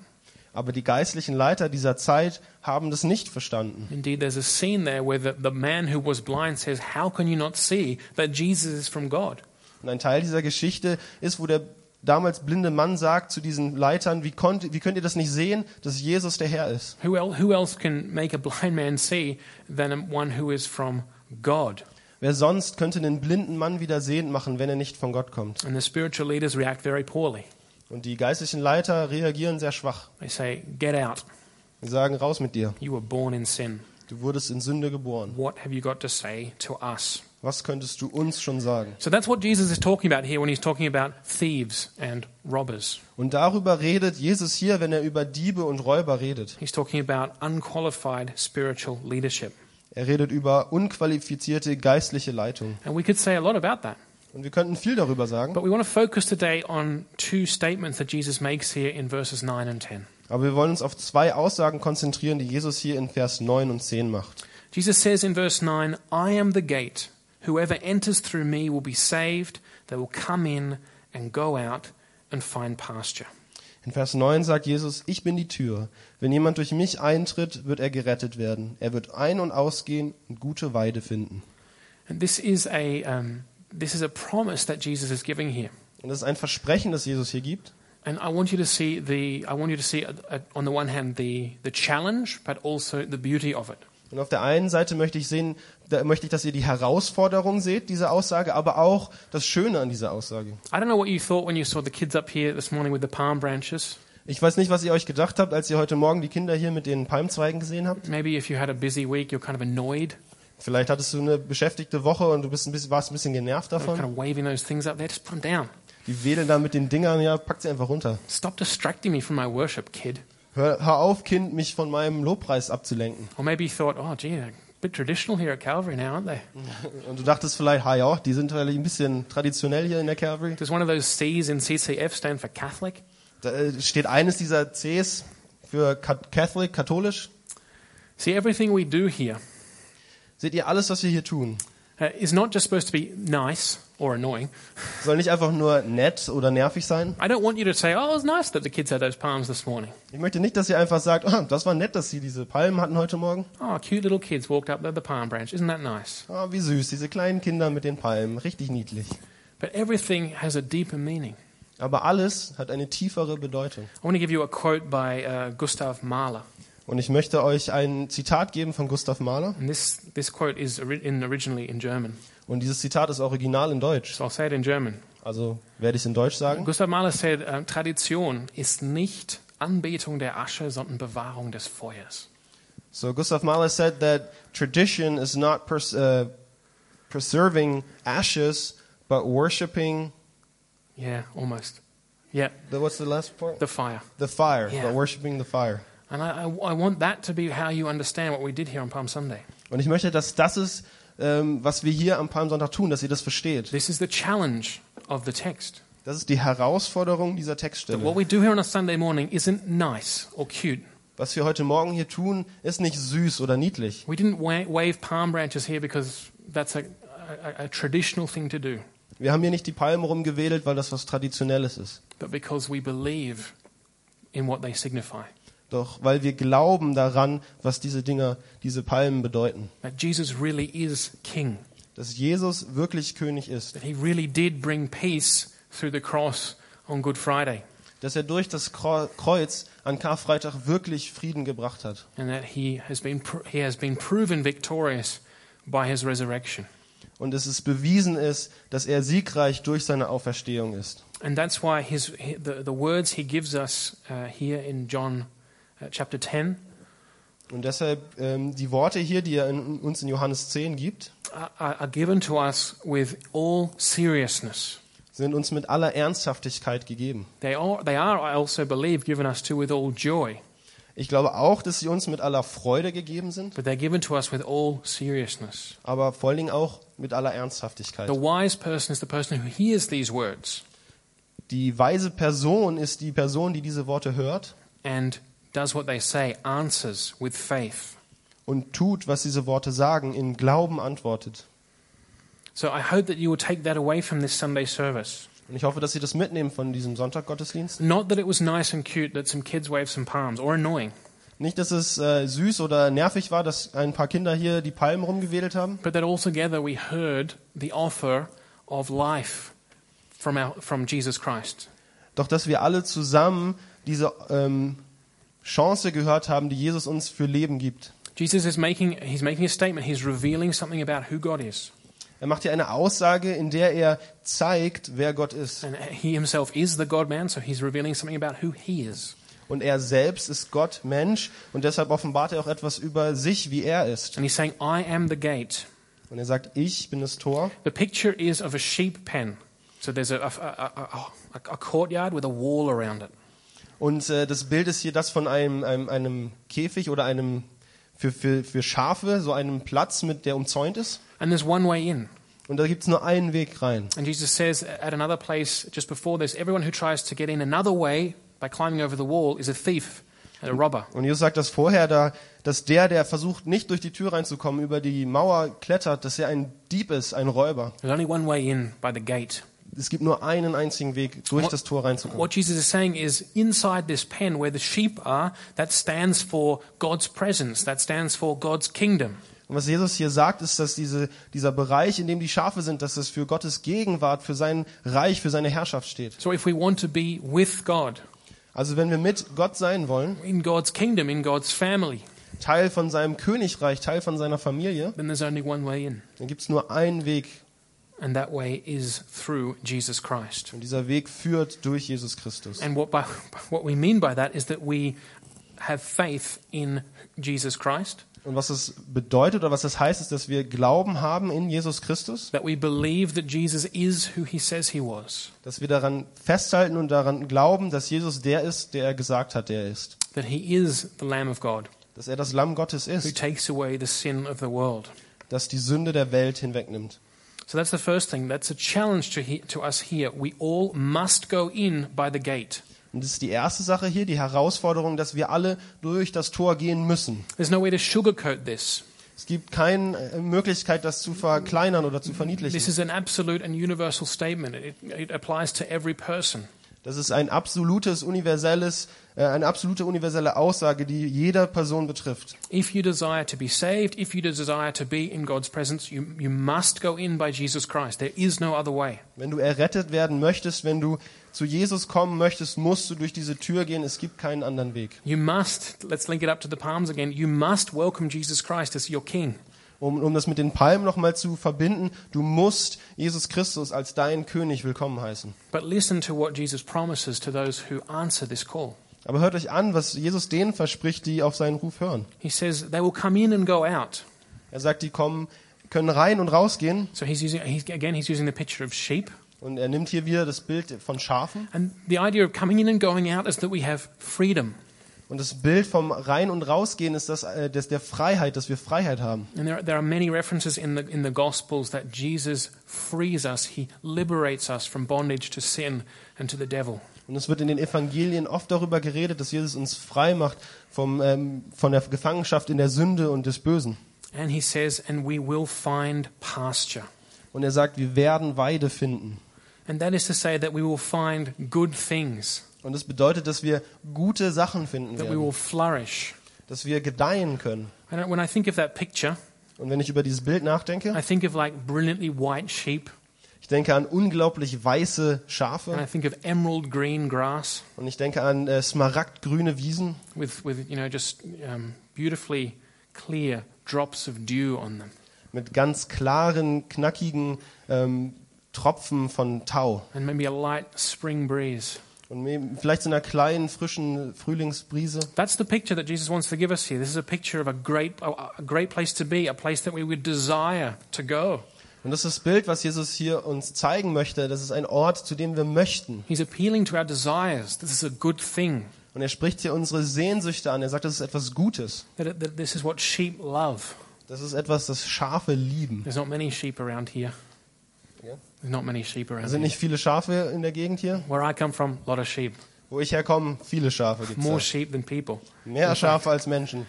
Aber die geistlichen Leiter dieser Zeit haben das nicht verstanden. Indeed, there's a scene there where the, the man who was blind says, How can you not see that Jesus is from God? Und ein Teil dieser Geschichte ist, wo der damals blinde Mann sagt zu diesen Leitern, wie, konnt, wie könnt ihr das nicht sehen, dass Jesus der Herr ist? Who, el- who else can make a blind man see than one who is from God? Wer sonst könnte einen blinden Mann wieder sehend machen, wenn er nicht von Gott kommt? And the spiritual leaders react very poorly. Und die geistlichen Leiter reagieren sehr schwach. They say, Get out. Sie sagen, raus mit dir. You were born in sin. Du wurdest in Sünde geboren. What have you got to say to us? Was könntest du uns schon sagen? So that's what Jesus is talking about here when he's talking about thieves and robbers. Und darüber redet Jesus hier, wenn er über Diebe und Räuber redet. He's talking about unqualified spiritual leadership. Er redet über unqualifizierte geistliche Leitung. And we could say a lot about that. Und wir könnten viel darüber sagen, But we want to focus today on two statements that Jesus makes here in verses 9 and 10. aber wir wollen uns auf zwei Aussagen konzentrieren, die Jesus hier in Vers 9 und 10 macht. Jesus says in verse 9, I am the gate. Whoever enters through me will be saved. They will come in and go out and find pasture. In Vers 9 sagt Jesus, ich bin die Tür. Wenn jemand durch mich eintritt, wird er gerettet werden. Er wird ein- und ausgehen und gute Weide finden. And this is a, um, this is a promise that Jesus is giving here. Und das ist ein Versprechen, das Jesus hier gibt. And I want you to see the, I want you to see, uh, uh, on the one hand, the, the challenge, but also the beauty of it. Und auf der einen Seite möchte ich sehen, da möchte ich, dass ihr die Herausforderung seht, diese Aussage, aber auch das Schöne an dieser Aussage. I don't know what you thought when you saw the kids up here this morning with the palm branches. Ich weiß nicht, was ihr euch gedacht habt, als ihr heute Morgen die Kinder hier mit den Palmzweigen gesehen habt. Maybe if you had a busy week, you're kind of annoyed, Vielleicht hattest du eine beschäftigte Woche und du bist ein bisschen, warst ein bisschen genervt kind davon. of waving those things up there. Just put them down. Die wedeln da mit den Dingern, ja, packt sie einfach runter. Stop distracting me from my worship, kid. Hör, hör auf, Kind, mich von meinem Lobpreis abzulenken. Or maybe you thought, oh, gee, they're a bit traditional here at Calvary now, aren't they? Und du dachtest vielleicht, ha ja, die sind vielleicht ein bisschen traditionell hier in der Calvary. Does one of those C's in CCF stand for Catholic? Da äh, steht eines dieser Cs für Catholic, katholisch. See, everything we do here Seht ihr, alles, was wir hier tun, uh, is not just supposed to be nice or annoying. soll nicht einfach nur nett oder nervig sein. I don't want you to say, oh, it was nice that the kids had those palms this morning. Ich möchte nicht, dass ihr einfach sagt, ah, das war nett, dass sie diese Palmen hatten heute Morgen. Oh, cute little kids walked up the palm branch. Isn't that nice? Ah, wie süß, diese kleinen Kinder mit den Palmen, richtig niedlich. But everything has a deeper meaning. Aber alles hat eine tiefere Bedeutung. I want to give you a quote by uh, Gustav Mahler. Und ich möchte euch ein Zitat geben von Gustav Mahler. And this, this quote is in, originally in German. Und dieses Zitat ist original in Deutsch. So I'll say it in German. Also werde ich es in Deutsch sagen. Gustav Mahler said, uh, Tradition ist nicht Anbetung der Asche, sondern Bewahrung des Feuers. So Gustav Mahler said that tradition is not pers- uh, preserving ashes, but worshiping. Yeah, almost. Yeah, The, what's the last part? the fire. The fire, Yeah. but worshiping the fire. And I, I, I want that to be how you understand what we did here on Palm Sunday. Und ich möchte, dass das ist, ähm, was wir hier am Palmsonntag tun, dass ihr das versteht. This is the challenge of the text. Das ist die Herausforderung dieser That what Textstelle. we do here on a Sunday morning isn't nice or cute. Was wir heute Morgen hier tun, ist nicht süß oder niedlich. We didn't wa- wave palm branches here because that's a, a, a traditional thing to do, Wir haben hier nicht die Palmen rumgewedelt, weil das was Traditionelles ist. but because we believe in what they signify. Doch weil wir glauben daran, was diese Dinger, diese Palmen bedeuten. That Jesus really is King. Dass Jesus wirklich König ist. That he really did bring peace through the cross on Good Friday. Dass er durch das Kreuz an Karfreitag wirklich Frieden gebracht hat. And that he has been, he has been proven victorious by his resurrection. Und dass es bewiesen ist, dass er siegreich durch seine Auferstehung ist. And that's why his, he- the, the words he gives us uh, here in John chapter 10 Und deshalb ähm, die Worte hier, die er in, uns in Johannes 10 gibt, are, are given to us with all seriousness. sind uns mit aller Ernsthaftigkeit gegeben. They are, they are, I also believe, given us to with all joy, Ich glaube auch, dass sie uns mit aller Freude gegeben sind, but they're given to us with all seriousness. aber vor allen Dingen auch mit aller Ernsthaftigkeit. The wise person is the person who hears these words Die weise Person ist die Person, die diese Worte hört and does what they say, answers with faith. und tut, was diese Worte sagen, in Glauben antwortet. So I hope that you will take that away from this Sunday service. Und ich hoffe, dass Sie das mitnehmen von diesem Sonntaggottesdienst. Not that it was nice and cute that some kids waved some palms, or annoying, Nicht, dass es äh, süß oder nervig war, dass ein paar Kinder hier die Palmen rumgewedelt haben, but that altogether we heard the offer of life from, our, from Jesus Christ. doch dass wir alle zusammen diese ähm, Chance gehört haben, die Jesus uns für Leben gibt. Jesus is making, he's making a statement. He's revealing something about who God is. Er macht hier eine Aussage, in der er zeigt, wer Gott ist. And he himself is the God man, so he's revealing something about who he is. Und er selbst ist Gott, Mensch, und deshalb offenbart er auch etwas über sich, wie er ist. And he's saying, I am the gate. Und er sagt, ich bin das Tor. The picture is of a sheep pen. So there's a, a, a, a, a courtyard with a wall around it. Und äh, das Bild ist hier das von einem, einem, einem Käfig oder einem für, für, für Schafe, so einem Platz, mit der umzäunt ist. And there's one way in. Und da gibt's nur einen Weg rein. And Jesus says at another place just before this, everyone who tries to get in another way by climbing over the wall is a thief and a robber. Und Jesus sagt das vorher, da, dass der, der versucht, nicht durch die Tür reinzukommen, über die Mauer klettert, dass er ein Dieb ist, ein Räuber. There's only one way in by the gate. Es gibt nur einen einzigen Weg, durch What- das Tor reinzukommen. What Jesus is saying is inside this pen where the sheep are, that stands for God's presence, that stands for God's kingdom. Und was Jesus hier sagt, ist, dass diese, dieser Bereich, in dem die Schafe sind, dass es für Gottes Gegenwart, für sein Reich, für seine Herrschaft steht. So if we want to be with God, Also wenn wir mit Gott sein wollen, in God's kingdom, in God's family, Teil von seinem Königreich, Teil von seiner Familie, then there's only one way in. dann gibt's nur einen Weg. And that way is through Jesus Christ. Und dieser Weg führt durch Jesus Christus. And what, by, what we mean by that is that we have faith in Jesus Christ, Und was das bedeutet oder was das heißt, ist, dass wir Glauben haben in Jesus Christus, that we believe that Jesus is who he says he was, dass wir daran festhalten und daran glauben, dass Jesus der ist, der er gesagt hat, der er ist. that he is the Lamb of God Dass er das Lamm Gottes who ist, takes away the sin of the world. das die Sünde der Welt hinwegnimmt. So that's the first thing. That's a challenge to, he, to us here. We all must go in by the gate. Und das ist die erste Sache hier, die Herausforderung, dass wir alle durch das Tor gehen müssen. There's no way to sugarcoat this. Es gibt keine äh, Möglichkeit, das zu verkleinern oder zu This verniedlichen. is an absolute and universal statement. It, it applies to every person. Das ist ein absolutes, universelles, äh, eine absolute universelle Aussage, die jeder Person betrifft. If you desire to be saved, if you desire to be in God's presence, you, you must go in by Jesus Christ. There is no other way. Wenn du errettet werden möchtest, wenn du zu Jesus kommen möchtest, musst du durch diese Tür gehen. Es gibt keinen anderen Weg. You must, let's link it up to the palms again, you must welcome Jesus Christ as your King. Um, um das mit den Palmen nochmal zu verbinden, du musst Jesus Christus als deinen König willkommen heißen. But listen to what Jesus promises to those who answer this call. Aber hört euch an, was Jesus denen verspricht, die auf seinen Ruf hören. He says they will come in and go out. Er sagt, die kommen, können rein und rausgehen. So he's using, he's, again, he's using the picture of sheep. Und er nimmt hier wieder das Bild von Schafen. And the idea of coming in and going out is that we have freedom. Und das Bild vom Rein- und Rausgehen ist das, äh, das der Freiheit, dass wir Freiheit haben. And there, there are many references in the, in the Gospels that Jesus frees us, he liberates us from bondage to sin and to the devil. Und es wird in den Evangelien oft darüber geredet, dass Jesus uns frei macht vom, ähm, von der Gefangenschaft in der Sünde und des Bösen. And he says, and we will find pasture. Und er sagt, wir werden Weide finden. And that is to say that we will find good things, Und das bedeutet, dass wir gute Sachen finden that we will werden, flourish. dass wir gedeihen können. And when I think of that picture, Und wenn ich über dieses Bild nachdenke, I think of like brilliantly white sheep, ich denke an unglaublich weiße and I Schafe think of emerald green grass und ich denke an äh, smaragdgrüne Wiesen with, with you know, just um, beautifully clear drops of dew on them. mit ganz klaren, knackigen ähm, Tropfen von Tau and maybe a light spring breeze. Und vielleicht so einer kleinen, frischen Frühlingsbrise. That's the picture that Jesus wants to give us here. This is a picture of a great, a great place to be, a place that we would desire to go. Und das ist das Bild, was Jesus hier uns zeigen möchte. Das ist ein Ort, zu dem wir möchten. He's appealing to our desires. This is a good thing. Und er spricht hier unsere Sehnsüchte an. Er sagt, das ist etwas Gutes. That, that this is what sheep love. Das ist etwas, das Schafe lieben. There's not many sheep around here. Yeah. Not many sheep Es around sind here. nicht viele Schafe in der Gegend hier. Where I come from, a lot of sheep. Wo ich herkomme, viele Schafe gibt More sheep than people. Mehr Schafe als Menschen.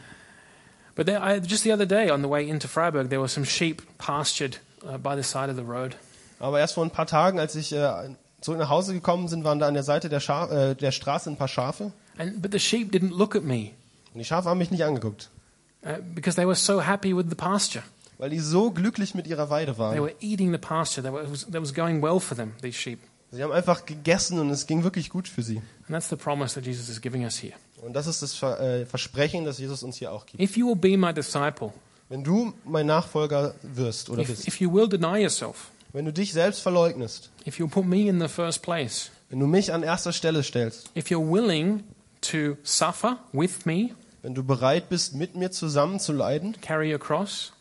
But there, I, just the other day on the way into Freiburg, there were some sheep pastured uh, by the side of the road. Aber erst vor ein paar Tagen, als ich äh, zurück nach Hause gekommen sind, waren da an der Seite der, Scha äh, der Straße ein paar Schafe. And, but the sheep didn't look at me Und die Schafe haben mich nicht angeguckt, uh, because they were so happy with the pasture. Weil die so glücklich mit ihrer Weide They waren. were eating the pasture. That was, that was going well for them, these sheep. Sie haben einfach gegessen und es ging wirklich gut für sie. And that's the promise that Jesus is giving us here. Und das ist das äh, Versprechen, das Jesus uns hier auch gibt. If you will be my disciple, Wenn du mein Nachfolger wirst oder if, bist, if you will deny yourself, wenn du dich selbst verleugnest, if you'll put me in the first place, wenn du mich an erster Stelle stellst, if you're willing to suffer with me, wenn du bereit bist, mit mir zusammen zu leiden, carry your cross,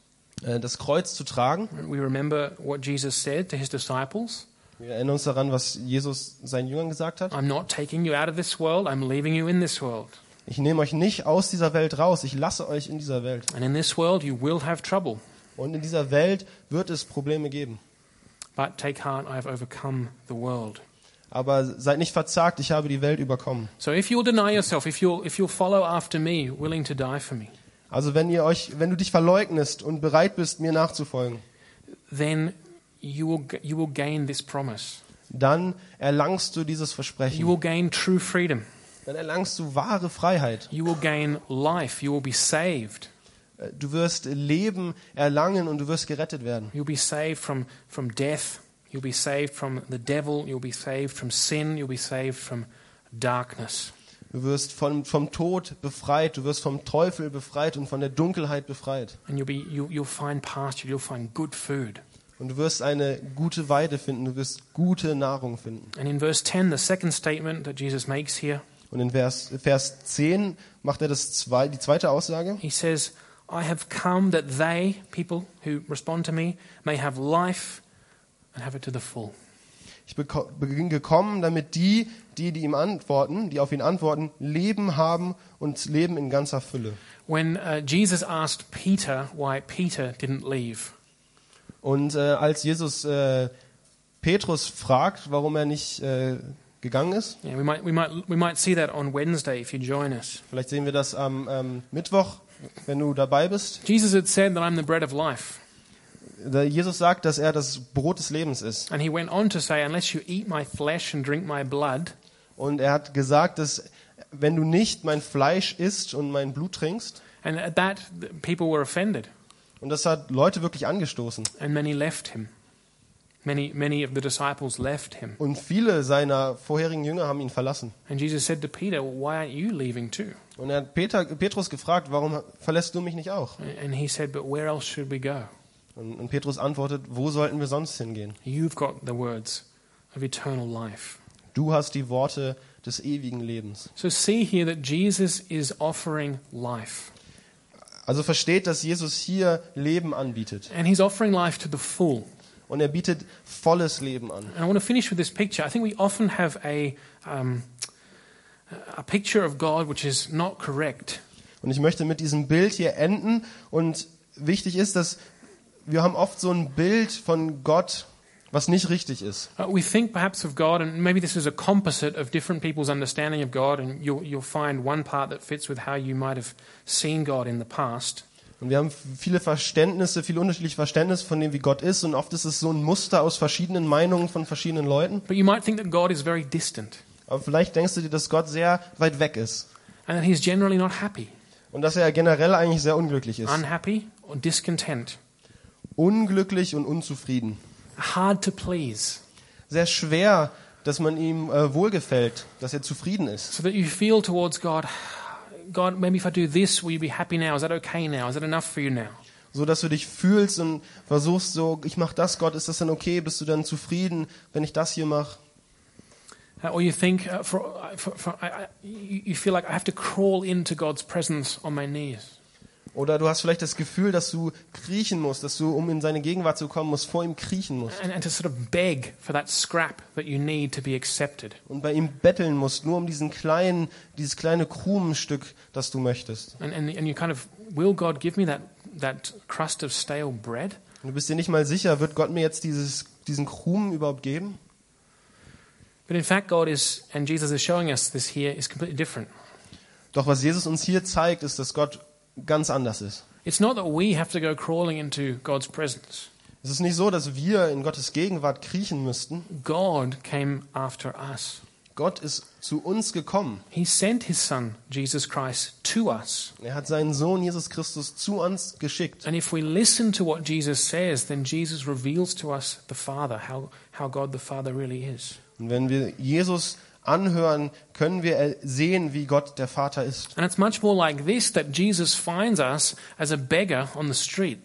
das Kreuz zu tragen, we remember what Jesus said to his disciples wir erinnern uns daran, was Jesus seinen Jüngern gesagt hat. I'm not taking you out of this world, I'm leaving you in this world. Ich nehme euch nicht aus dieser Welt raus, ich lasse euch in dieser Welt. And in this world, you will have trouble. Und in dieser Welt wird es Probleme geben. But take heart, I have overcome the world. Aber seid nicht verzagt, ich habe die Welt überkommen. So if you'll deny yourself, if you'll, if you'll follow after me, willing to die for me, Also wenn ihr euch, wenn du dich verleugnest und bereit bist, mir nachzufolgen, then you will, you will gain this promise. dann erlangst du dieses You Versprechen. will gain true freedom. Dann erlangst du wahre Freiheit. You will gain life. You will be saved. Äh, Du wirst Leben erlangen und du wirst gerettet werden. You'll be saved from, from death. You'll be saved from the devil. You'll be saved from sin. You'll be saved from darkness. Du wirst vom, vom Tod befreit, du wirst vom Teufel befreit und von der Dunkelheit befreit. And you'll, be, you, you'll find pasture. You'll find good food. Und du wirst eine gute Weide finden, du wirst gute Nahrung finden. And in verse 10, the second statement that Jesus makes here, Und in Vers, Vers 10 macht er das zwei, die zweite Aussage. he says, I have come that they, people who respond to me, may have life and have it to the full. Ich bin gekommen, damit die, die, die ihm antworten, die auf ihn antworten, Leben haben und Leben in ganzer Fülle. When uh, Jesus asked Peter why Peter didn't leave, Und äh, als Jesus äh, Petrus fragt, warum er nicht äh, gegangen ist, yeah, we, might, we, might, we might see that on Wednesday if you join us. vielleicht sehen wir das am ähm, Mittwoch, wenn du dabei bist. Jesus had said that I'm the bread of life. Jesus sagt, dass er das Brot des Lebens ist. And he went on to say, Unless you eat my flesh and drink my blood, Und er hat gesagt, dass wenn du nicht mein Fleisch isst und mein Blut trinkst, and at that, people were offended, und das hat Leute wirklich angestoßen. and many left him. Many, many of the disciples left him. Und viele seiner vorherigen Jünger haben ihn verlassen. And Jesus said to Peter, Why aren't you leaving too? Und er hat Peter, Petrus gefragt, warum verlässt du mich nicht auch? And he said, But where else should we go? Und, Petrus antwortet, wo sollten wir sonst hingehen? You've got the words of eternal life. Du hast die Worte des ewigen Lebens. So see here that Jesus is offering life. Also versteht, dass Jesus hier Leben anbietet. And he's offering life to the full. Und er bietet volles Leben an. And I want to finish with this picture. I think we often have a, um, a picture of God which is not correct. Und ich möchte mit diesem Bild hier enden. Und wichtig ist, dass wir haben oft so ein Bild von Gott, was nicht richtig ist. Uh, we think perhaps of God, and maybe this is a composite of different people's understanding of God, and you'll, you'll find one part that fits with how you might have seen God in the past. Und wir haben viele Verständnisse, viele unterschiedliche Verständnisse von dem, wie Gott ist. Und oft ist es so ein Muster aus verschiedenen Meinungen von verschiedenen Leuten. But you might think that God is very distant, Aber vielleicht denkst du dir, dass Gott sehr weit weg ist. and that he's generally not happy, Und dass er generell eigentlich sehr unglücklich ist. unhappy, or discontent, Unglücklich und unzufrieden. hard to please, Sehr schwer, dass man ihm äh, wohlgefällt, dass er zufrieden ist. so that you feel towards God, God, maybe if I do this, will you be happy now? Is that okay now? Is that enough for you now? So dass du dich fühlst und versuchst so, ich mach das, Gott, ist das dann okay? Bist du dann zufrieden, wenn ich das hier mache? Uh, or you think, uh, for, uh, for, for, I, you you feel like I have to crawl into God's presence on my knees. Oder du hast vielleicht das Gefühl, dass du kriechen musst, dass du, um in seine Gegenwart zu kommen, musst, vor ihm kriechen musst. And, and to sort of beg for that scrap that you need to be accepted. Und bei ihm betteln musst, nur um diesen kleinen, dieses kleine Krumenstück, das du möchtest. And, and, and you kind of, will God give me that, that crust of stale bread? Und du bist dir nicht mal sicher, wird Gott mir jetzt dieses, diesen Krumen überhaupt geben? But in fact, God is, and Jesus is showing us this here, is completely different. Doch was Jesus uns hier zeigt, ist, dass Gott ganz anders ist. It's not that we have to go crawling into God's presence. Es ist nicht so, dass wir in Gottes Gegenwart kriechen müssten. God came after us. Gott ist zu uns gekommen. He sent his son, Jesus Christ, to us. Er hat seinen Sohn Jesus Christus zu uns geschickt. And if we listen to what Jesus says, then Jesus reveals to us the Father, how, how God the Father really is. Und wenn wir Jesus anhören, können wir sehen, wie Gott der Vater ist. And it's much more like this that Jesus finds us as a beggar on the street.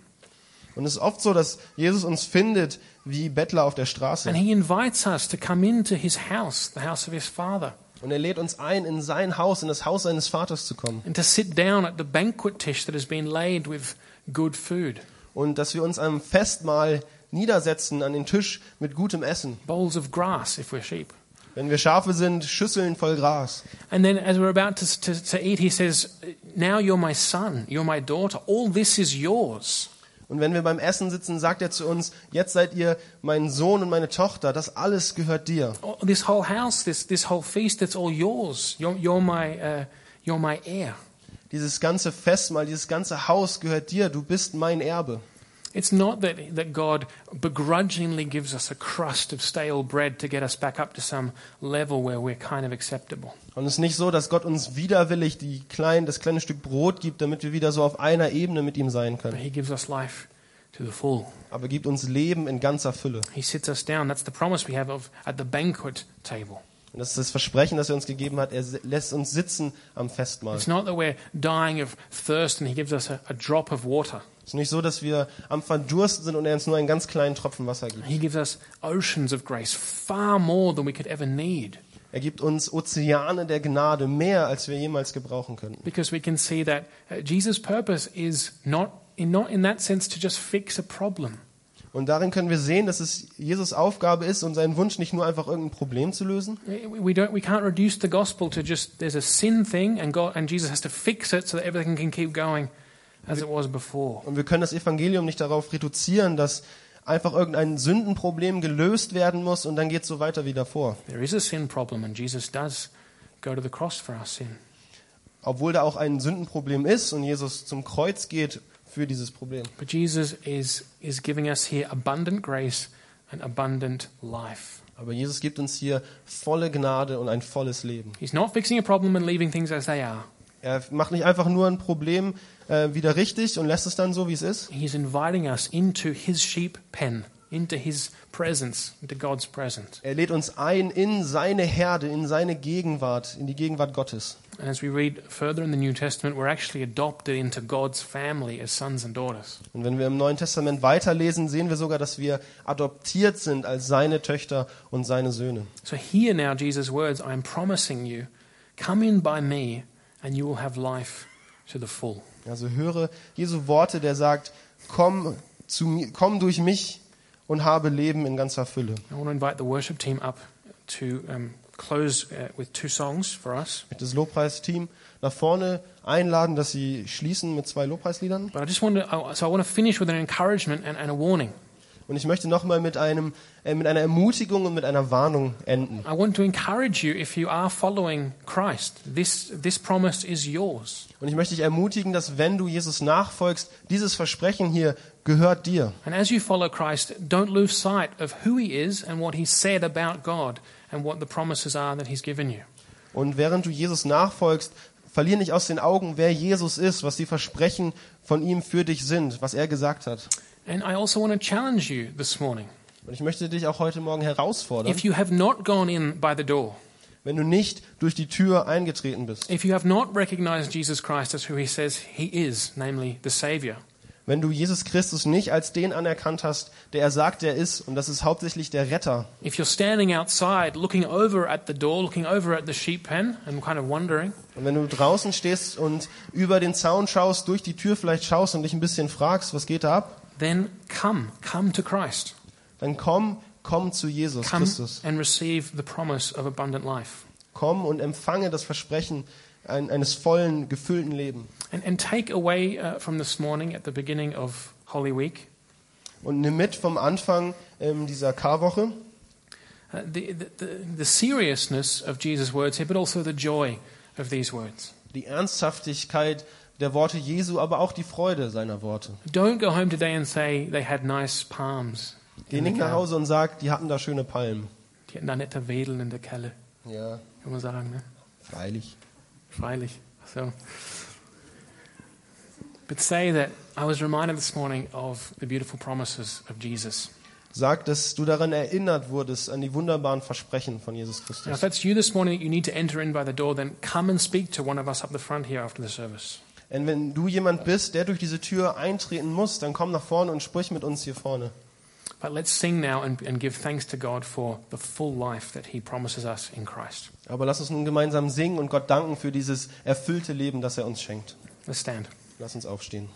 Und es ist oft so, dass Jesus uns findet wie Bettler auf der Straße. And he invites us to come into his house, the house of his Father, Und er lädt uns ein, in sein Haus, in das Haus seines Vaters zu kommen. and to sit down at the banquet dish that has been laid with good food, Und dass wir uns am Festmahl niedersetzen an den Tisch mit gutem Essen. bowls of grass if we're sheep. Wenn wir Schafe sind, Schüsseln voll Gras. And then as we're about to, to, to eat, he says, Now you're my son, you're my daughter, all this is yours. Und wenn wir beim Essen sitzen, sagt er zu uns, jetzt seid ihr mein Sohn und meine Tochter, das alles gehört dir. Oh, This whole house, this, this whole feast, it's all yours. You're, you're, my, uh, you're my heir. Dieses ganze Festmahl, dieses ganze Haus gehört dir, du bist mein Erbe. It's not that, that God begrudgingly gives us a crust of stale bread to get us back up to some level where we're kind of acceptable. Und es ist nicht so, dass Gott uns widerwillig die klein, das kleine Stück Brot gibt, damit wir wieder so auf einer Ebene mit ihm sein But können. He gives us life to the full. Aber er gibt uns Leben in ganzer Fülle. He sits us down. That's the promise we have of at the banquet table. Und das ist das Versprechen, das er uns gegeben hat. Er lässt uns sitzen am Festmahl. It's not that we're dying of thirst and He gives us a, a drop of water. Es ist nicht so, dass wir am Verdursten sind und er uns nur einen ganz kleinen Tropfen Wasser gibt. He gives us oceans of grace, far more than we could ever need. Er gibt uns Ozeane der Gnade, mehr als wir jemals gebrauchen könnten. Because we can see that uh, Jesus' purpose is not in, not in that sense to just fix a problem. Und darin können wir sehen, dass es Jesus Aufgabe ist und sein Wunsch nicht nur einfach irgendein Problem zu lösen, We don't, we can't reduce the gospel to just there's a sin thing and God and Jesus has to fix it so that everything can keep going as it was before. Und wir können das Evangelium nicht darauf reduzieren, dass einfach irgendein Sündenproblem gelöst werden muss und dann geht es so weiter wie davor. There is a sin problem and Jesus does go to the cross for our sin. Obwohl da auch ein Sündenproblem ist und Jesus zum Kreuz geht für dieses Problem. But Jesus is is giving us here abundant grace and abundant life. Aber Jesus gibt uns hier volle Gnade und ein volles Leben. He's not fixing a problem and leaving things as they are. Er macht nicht einfach nur ein Problem äh, wieder richtig und lässt es dann so, wie es ist, He's inviting us into his sheep pen, into his presence, into God's presence. Er lädt uns ein in seine Herde, in seine Gegenwart, in die Gegenwart Gottes. And as we read further in the New Testament, we're actually adopted into God's family as sons and daughters. Und wenn wir im Neuen Testament weiterlesen, sehen wir sogar, dass wir adoptiert sind als seine Töchter und seine Söhne. So hear now Jesus' words I am promising you, come in by me, and you will have life to the full. Also höre Jesu Worte, der sagt, komm zu mir, komm durch mich und habe Leben in ganzer Fülle. I want to invite the worship team up to um, close uh, with two songs for us. Ich möchte das Lobpreisteam nach vorne einladen, dass sie schließen mit zwei Lobpreisliedern. But I just want to, so I want to finish with an encouragement and, and a warning. Und ich möchte nochmal mit, einem, äh, mit einer Ermutigung und mit einer Warnung enden. I want to encourage you if you are following Christ, this, this promise is yours. Und ich möchte dich ermutigen, dass wenn du Jesus nachfolgst, dieses Versprechen hier gehört dir. And as you follow Christ, don't lose sight of who he is and what he said about God and what the promises are that he's given you. Und während du Jesus nachfolgst, verlier nicht aus den Augen, wer Jesus ist, was die Versprechen von ihm für dich sind, was er gesagt hat. And I also want to challenge you this morning. Und ich möchte dich auch heute Morgen herausfordern, If you have not gone in by the door, wenn du nicht durch die Tür eingetreten bist, if you have not recognized Jesus Christ as who he says he is, namely the Savior, wenn du Jesus Christus nicht als den anerkannt hast, der er sagt, er ist, und das ist hauptsächlich der Retter, if you're standing outside looking over at the door, looking over at the sheep pen and kind of wondering, und wenn du draußen stehst und über den Zaun schaust, durch die Tür vielleicht schaust und dich ein bisschen fragst, was geht da ab, then come, come to Christ. dann komm, komm zu Jesus Come Christus. and receive the promise of abundant life. Komm und empfange das Versprechen ein, eines vollen, gefüllten Lebens. And, and take away uh, from this morning at the beginning of Holy Week Und nimm mit vom Anfang ähm, dieser Karwoche uh, the, the, the, seriousness of Jesus' words here, but also the joy of these words. die Ernsthaftigkeit der Worte Jesu, aber auch die Freude seiner Worte. Don't go home today and say they had nice palms. Geh nicht nach Hause und sag, die hatten da schöne Palmen. Die hatten da nette Wedeln in der Kelle, Ja, kann man sagen, ne? freilich. Freilich. So. But say that I was reminded this morning of the beautiful promises of Jesus. Sag, dass du daran erinnert wurdest, an die wunderbaren Versprechen von Jesus Now, if Christus. that's you this morning, you need to enter in by the door, then come and speak to one of us up the front here after the service. Und wenn du jemand bist, der durch diese Tür eintreten muss, dann komm nach vorne und sprich mit uns hier vorne. But let's sing now and, and give thanks to God for the full life that He promises us in Christ. Aber lass uns nun gemeinsam singen und Gott danken für dieses erfüllte Leben, das er uns schenkt. Let's stand. Lass uns aufstehen.